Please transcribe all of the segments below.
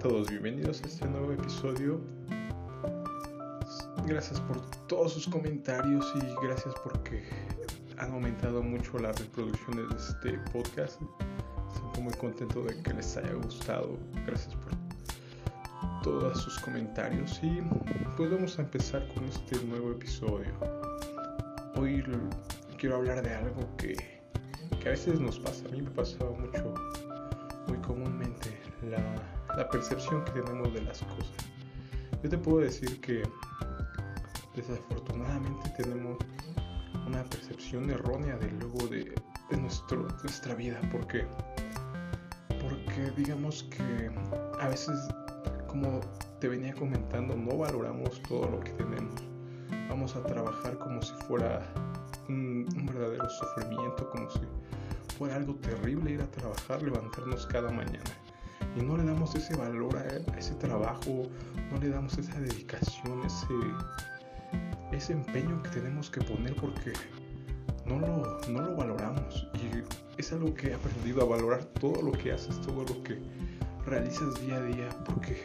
todos, bienvenidos a este nuevo episodio. Gracias por todos sus comentarios y gracias porque han aumentado mucho las reproducciones de este podcast. Estoy muy contento de que les haya gustado. Gracias por todos sus comentarios y pues vamos a empezar con este nuevo episodio. Hoy quiero hablar de algo que, que a veces nos pasa, a mí me pasa mucho, muy comúnmente, la, la percepción que tenemos de las cosas. Yo te puedo decir que desafortunadamente tenemos una percepción errónea del luego de, de nuestro, nuestra vida. porque Porque digamos que a veces como te venía comentando, no valoramos todo lo que tenemos. Vamos a trabajar como si fuera un, verdadero sufrimiento, como si fuera algo terrible ir a trabajar, levantarnos cada mañana. Y no le damos ese valor a, ese trabajo, no le damos esa dedicación, ese, ese empeño que tenemos que poner porque no lo, no lo valoramos. Y es algo que he aprendido a valorar todo lo que haces, todo lo que realizas día a día, porque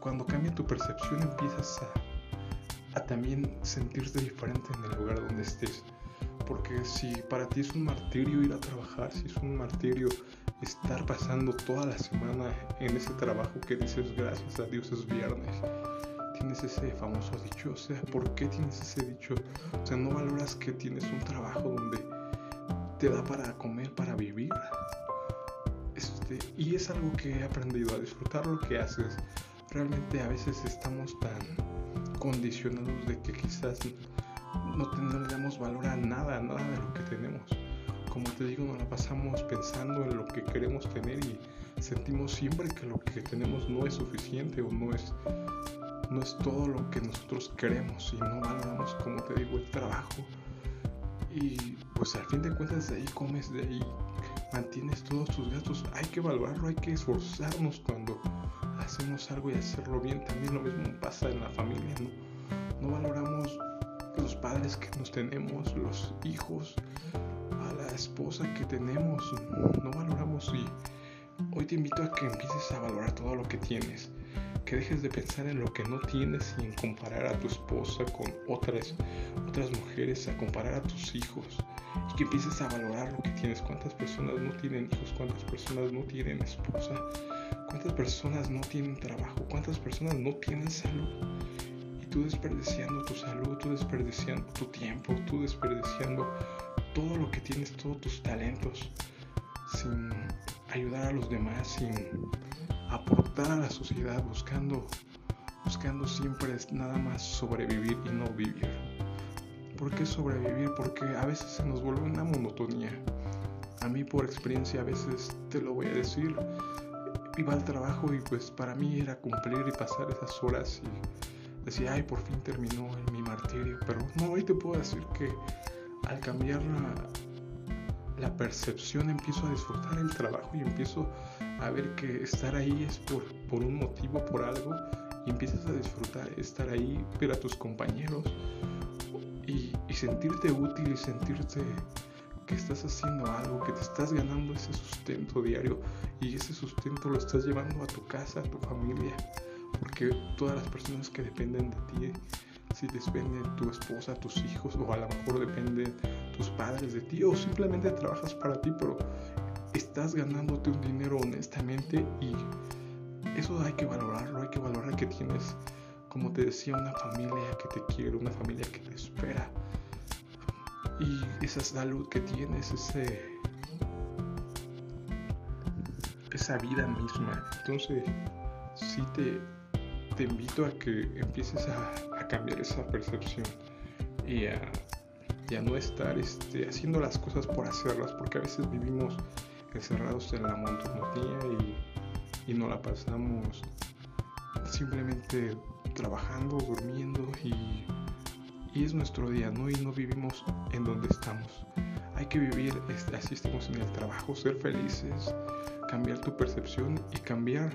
cuando cambia tu percepción empiezas a, a también sentirte diferente en el lugar donde estés. Porque si para ti es un martirio ir a trabajar, si es un martirio estar pasando toda la semana en ese trabajo que dices gracias a Dios es viernes, tienes ese famoso dicho, o sea, ¿por qué tienes ese dicho? O sea, no valoras que tienes un trabajo donde te da para comer, para vivir. Este, y es algo que he aprendido a disfrutar lo que haces. Realmente a veces estamos tan condicionados de que quizás no, le damos valor a nada, nada de lo que tenemos. Como te digo, nos la pasamos pensando en lo que queremos tener y sentimos siempre que lo que tenemos no es suficiente o no es, no es todo lo que nosotros queremos y no valoramos, como te digo, el trabajo. Y pues al fin de cuentas de ahí comes, de ahí mantienes todos tus gastos. Hay que valorarlo, hay que esforzarnos cuando hacemos algo y hacerlo bien. También lo mismo pasa en la familia, ¿no? No valoramos los padres que nos tenemos, los hijos, a la esposa que tenemos. No valoramos y hoy te invito a que empieces a valorar todo lo que tienes. Que dejes de pensar en lo que no tienes y en comparar a tu esposa con otras, otras mujeres, a comparar a tus hijos y que empieces a valorar lo que tienes. ¿Cuántas personas no tienen hijos? ¿Cuántas personas no tienen esposa? ¿Cuántas personas no tienen trabajo? ¿Cuántas personas no tienen salud? Tú desperdiciando tu salud, tú desperdiciando tu tiempo, tú desperdiciando todo lo que tienes, todos tus talentos, sin ayudar a los demás, sin aportar a la sociedad, buscando, buscando siempre nada más sobrevivir y no vivir. ¿Por qué sobrevivir? Porque a veces se nos vuelve una monotonía. A mí por experiencia a veces te lo voy a decir. Iba al trabajo y pues para mí era cumplir y pasar esas horas y decía, ay, por fin terminó mi martirio. Pero no, hoy te puedo decir que al cambiar la, la percepción empiezo a disfrutar el trabajo y empiezo a ver que estar ahí es por, por un motivo, por algo. Y empiezas a disfrutar estar ahí, ver a tus compañeros, y, sentirte útil y sentirte que estás haciendo algo, que te estás ganando ese sustento diario y ese sustento lo estás llevando a tu casa, a tu familia, porque todas las personas que dependen de ti, si dependen tu esposa, tus hijos, o a lo mejor dependen tus padres de ti, o simplemente trabajas para ti, pero estás ganándote un dinero honestamente y eso hay que valorarlo, hay que valorar que tienes como te decía, una familia que te quiere, una familia que te espera. Y esa salud que tienes, ese, esa vida misma. Entonces, sí te, te invito a que empieces a, cambiar esa percepción y a, no estar este, haciendo las cosas por hacerlas, porque a veces vivimos encerrados en la monotonía y, y no la pasamos simplemente trabajando, durmiendo y, es nuestro día, ¿no? Y no vivimos en donde estamos. Hay que vivir, este, así estamos en el trabajo, ser felices, cambiar tu percepción y cambiar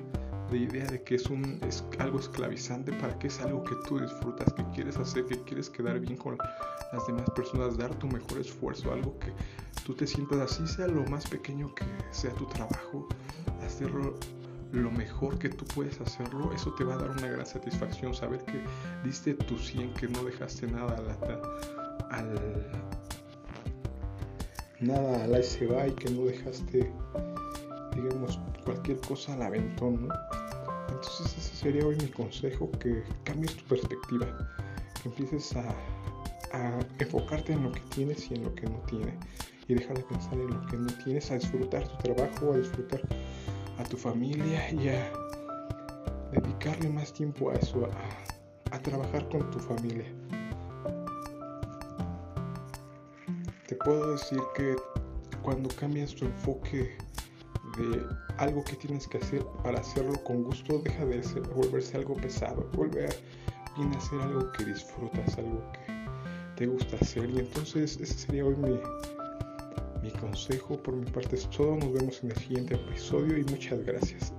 de idea de que es, un, es algo esclavizante para que es algo que tú disfrutas, que quieres hacer, que quieres quedar bien con las demás personas, dar tu mejor esfuerzo, algo que tú te sientas así, sea lo más pequeño que sea tu trabajo, hacerlo lo mejor que tú puedes hacerlo, eso te va a dar una gran satisfacción, saber que diste tu 100, que no dejaste nada al, al nada al y que no dejaste, digamos, cualquier cosa al aventón, ¿no? Entonces ese sería hoy mi consejo, que cambies tu perspectiva, que empieces a, enfocarte en lo que tienes y en lo que no tienes y dejar de pensar en lo que no tienes, a disfrutar tu trabajo, a disfrutar a tu familia y a dedicarle más tiempo a eso, a trabajar con tu familia. Te puedo decir que cuando cambias tu enfoque de algo que tienes que hacer para hacerlo con gusto, deja de ser, volverse algo pesado, volver viene a ser algo que disfrutas, algo que te gusta hacer. Y entonces ese sería hoy mi, mi consejo. Por mi parte es todo. Nos vemos en el siguiente episodio y muchas gracias.